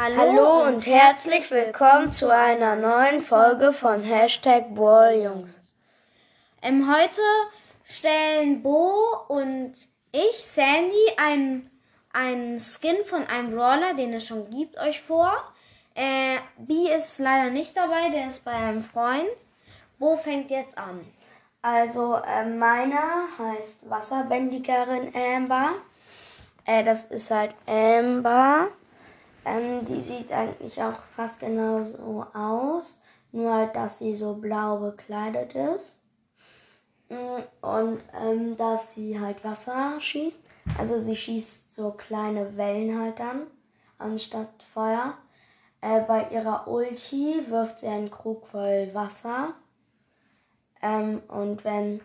Hallo und herzlich willkommen zu einer neuen Folge von Hashtag Balljungs. Ähm, heute stellen Bo und ich, Sandy, einen, einen Skin von einem Brawler, den es schon gibt, euch vor. Äh, B ist leider nicht dabei, der ist bei einem Freund. Bo fängt jetzt an. Also äh, meiner heißt Wasserbändigerin Amber. Äh, das ist halt Amber. Ähm, die sieht eigentlich auch fast genauso aus. Nur halt, dass sie so blau bekleidet ist. Mm, Und ähm, dass sie halt Wasser schießt. Also sie schießt so kleine Wellen halt dann, anstatt Feuer. Äh, bei ihrer Ulti wirft sie einen Krug voll Wasser. Ähm, und wenn,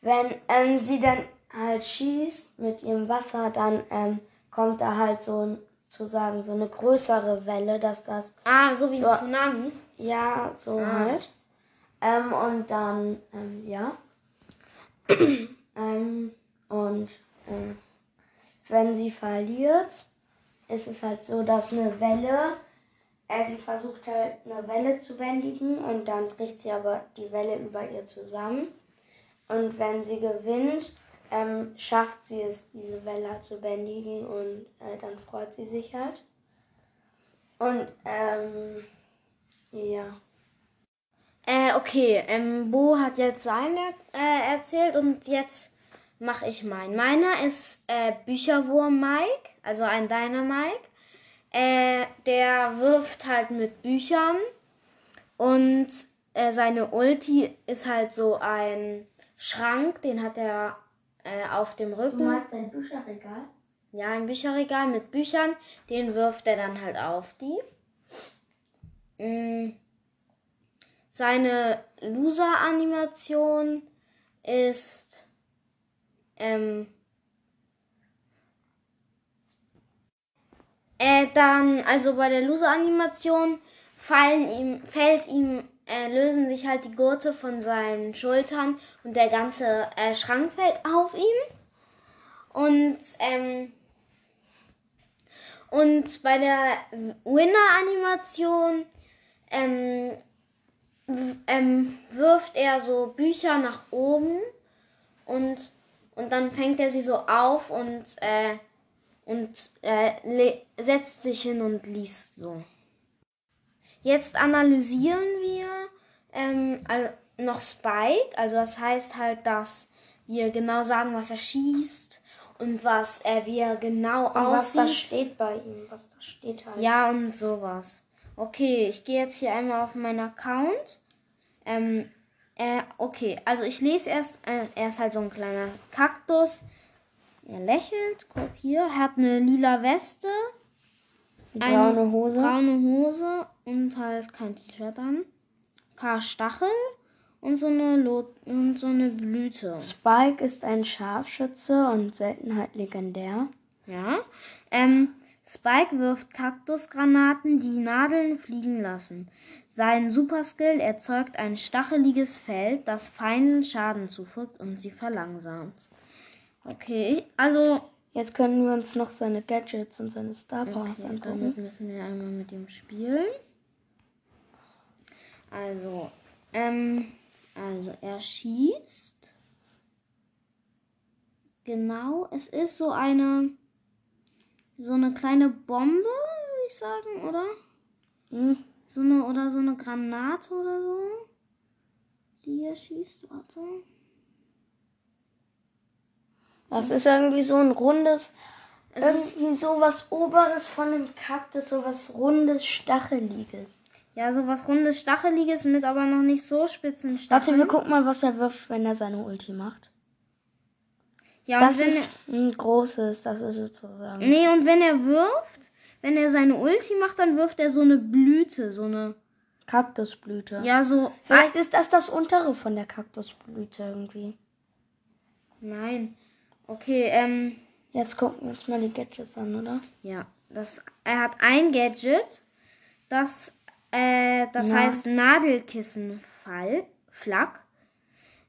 wenn ähm, sie dann halt schießt mit ihrem Wasser, dann ähm, kommt da halt so ein- sozusagen so eine größere Welle, dass das Ah, so wie So. ein Tsunami. ja, so Ah. halt. Ähm, und dann, ähm, ja. ähm, und ähm, wenn sie verliert, ist es halt so, dass eine Welle, äh, sie versucht halt eine Welle zu bändigen und dann bricht sie aber die Welle über ihr zusammen. Und wenn sie gewinnt, ähm, schafft sie es, diese Welle zu bändigen und äh, dann freut sie sich halt. Und ähm, ja. Äh, okay, ähm, Bo hat jetzt seine äh, erzählt und jetzt mache ich meinen. Meiner ist äh, Bücherwurm Mike, also ein Dynamike. Äh, der wirft halt mit Büchern und äh, seine Ulti ist halt so ein Schrank, den hat er äh, auf dem Rücken. ein Bücherregal? Ja, ein Bücherregal mit Büchern, den wirft er dann halt auf die. Mm. Seine Loser-Animation ist ähm, äh, dann, also bei der Loser-Animation fallen ihm, fällt ihm, äh, lösen sich halt die Gurte von seinen Schultern und der ganze äh, Schrank fällt auf ihm. Und ähm, und bei der Winner-Animation ähm, ähm, wirft er so Bücher nach oben und, und dann fängt er sie so auf und, äh, und äh, setzt sich hin und liest so. Jetzt analysieren wir ähm, al- noch Spike. Also das heißt halt, dass wir genau sagen, was er schießt und was er wie er genau Und was da aussieht. steht bei ihm, was da steht halt. Ja, und sowas. Okay, ich gehe jetzt hier einmal auf meinen Account. Ähm, äh, okay, also ich lese erst, äh, er ist halt so ein kleiner Kaktus. Er lächelt, guck hier, er hat eine lila Weste, Braune eine Hose. braune Hose und halt kein T-Shirt an. Paar Stachel und so eine Lo und so eine Blüte. Spike ist ein Scharfschütze und Seltenheit legendär. Ja. Ähm, Spike wirft Kaktusgranaten, die Nadeln fliegen lassen. Sein Superskill erzeugt ein stacheliges Feld, das Feinden Schaden zufügt und sie verlangsamt. Okay, also Jetzt können wir uns noch seine Gadgets und seine Star Powers okay, angucken. damit müssen wir einmal mit ihm spielen. Also, ähm, also er schießt. Genau, es ist so eine so eine kleine Bombe, würde ich sagen, oder? Hm, So eine oder so eine Granate oder so. Die er schießt, warte. Das ist irgendwie so ein rundes, Es ist, irgendwie so was Oberes von dem Kaktus, so was rundes, Stacheliges. Ja, so was rundes, stacheliges mit aber noch nicht so spitzen Warte, Stacheln. wir gucken mal, was er wirft, wenn er seine Ulti macht. ja, und Das wenn ist ein großes, das ist sozusagen. nee, und wenn er wirft, wenn er seine Ulti macht, dann wirft er so eine Blüte, so eine, Kaktusblüte. ja, so, Vielleicht ist das das untere von der Kaktusblüte irgendwie. nein. Okay, ähm, Jetzt gucken wir uns mal die Gadgets an, oder? Ja, das, er hat ein Gadget, das, äh, das Ja. heißt Nadelkissenfall, Flak.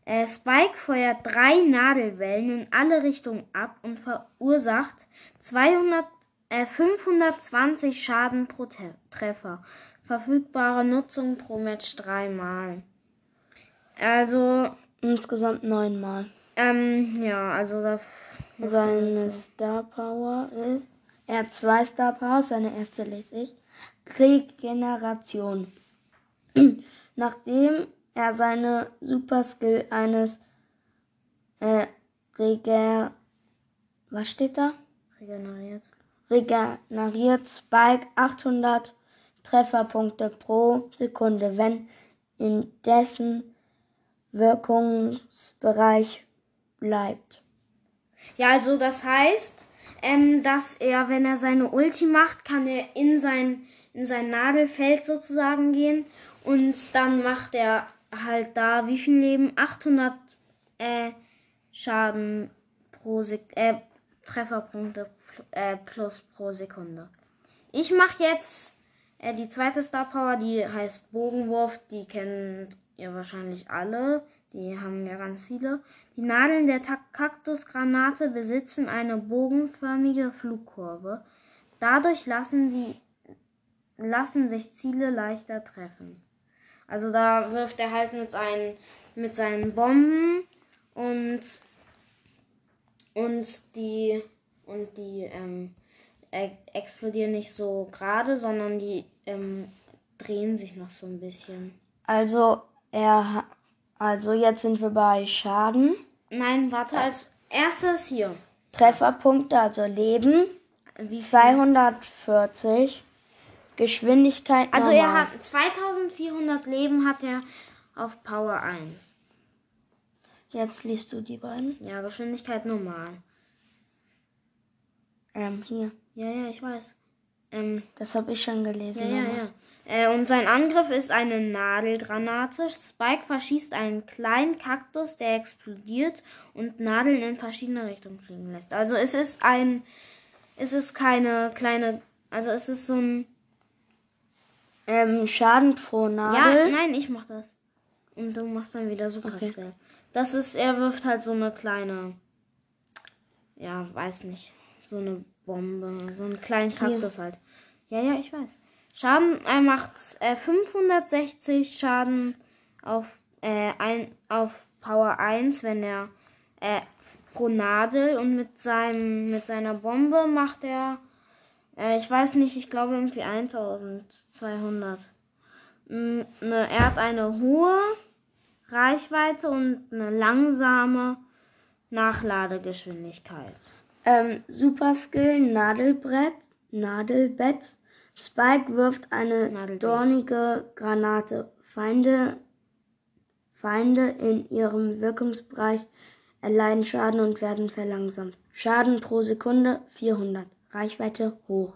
Äh, Spike feuert drei Nadelwellen in alle Richtungen ab und verursacht 200 äh, 520 Schaden pro Te Treffer. Verfügbare Nutzung pro Match dreimal. Also, Insgesamt neunmal. ähm, ja, also da. Seine Star Power ist. Er hat zwei Star Powers, seine erste lese ich. Regeneration. Nachdem er seine Super Skill eines äh, Reger. Was steht da? Regeneriert. Regeneriert Spike 800 Trefferpunkte pro Sekunde, wenn in dessen Wirkungsbereich bleibt. Ja, also das heißt, ähm, dass er, wenn er seine Ulti macht, kann er in sein, in sein Nadelfeld sozusagen gehen und dann macht er halt da wie viel Leben? 800 äh, Schaden pro Sek äh, Trefferpunkte äh, plus pro Sekunde. Ich mache jetzt äh, die zweite Star Power, die heißt Bogenwurf. Die kennt ihr wahrscheinlich alle. Die haben ja ganz viele. Die Nadeln der Kaktusgranate besitzen eine bogenförmige Flugkurve. Dadurch lassen sie lassen sich Ziele leichter treffen. Also da wirft er halt mit seinen mit seinen Bomben und und die und die ähm, e explodieren nicht so gerade, sondern die ähm, drehen sich noch so ein bisschen. Also er also jetzt sind wir bei Schaden, Nein, warte, als erstes hier. Trefferpunkte, also Leben Wie 240, Geschwindigkeit Also normal. er hat 2400 Leben hat er auf Power 1. Jetzt liest du die beiden. Ja, Geschwindigkeit normal. Ähm, hier. Ja, ja, ich weiß. Ähm, Das habe ich schon ja, gelesen. ja, aber- ja. Äh, und sein Angriff ist eine Nadelgranate. Spike verschießt einen kleinen Kaktus, der explodiert und Nadeln in verschiedene Richtungen fliegen lässt. Also es ist ein, es ist keine kleine, also es ist so ein, Ähm, Schaden pro ja, Nadel. nein, ich mach das. Und du machst dann wieder Super Okay. Skill. Das ist, er wirft halt so eine kleine, ja, weiß nicht, so eine Bombe, so einen kleinen Hier. Kaktus halt. Ja, ja, ich weiß. Schaden, er macht äh, 560 Schaden auf, äh, ein, auf Power 1, wenn er äh, pro Nadel und mit seinem mit seiner Bombe macht er, äh, ich weiß nicht, ich glaube irgendwie 1200. Mm, Ne, er hat eine hohe Reichweite und eine langsame Nachladegeschwindigkeit. Ähm, Super Skill, Nadelbrett, Nadelbett. Spike wirft eine Nadelbett. dornige Granate. Feinde, Feinde in ihrem Wirkungsbereich erleiden Schaden und werden verlangsamt. Schaden pro Sekunde 400. Reichweite hoch.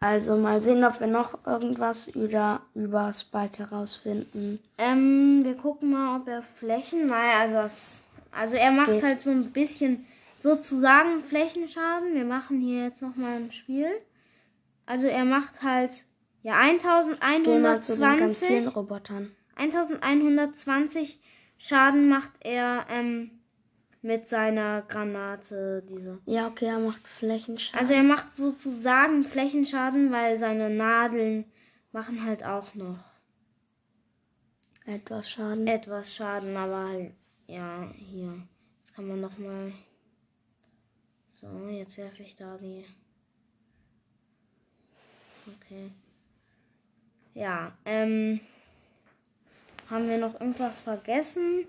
Also mal sehen, ob wir noch irgendwas über, über Spike herausfinden. Ähm, wir gucken mal, ob er Flächen. Naja, also, es, also er macht Okay. halt so ein bisschen sozusagen Flächenschaden. Wir machen hier jetzt nochmal ein Spiel. Also er macht halt ja Gehen wir zu den ganz vielen 1120. Robotern. 1120 Schaden macht er ähm, mit seiner Granate, diese. Ja, okay, er macht Flächenschaden. Also er macht sozusagen Flächenschaden, weil seine Nadeln machen halt auch noch etwas Schaden. etwas Schaden, aber halt, ja, hier. Jetzt kann man noch mal. So, jetzt werfe ich da die. Okay. Ja, ähm. Haben wir noch irgendwas vergessen?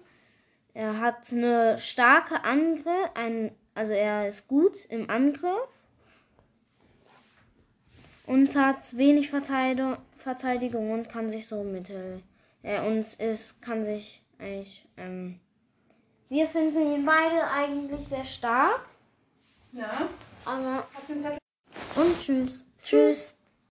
Er hat eine starke Angriff, ein, also er ist gut im Angriff und hat wenig Verteidigung, und kann sich so mittel äh, und ist kann sich eigentlich ähm, wir finden ihn beide eigentlich sehr stark, Ja, aber und tschüss. Tschüss.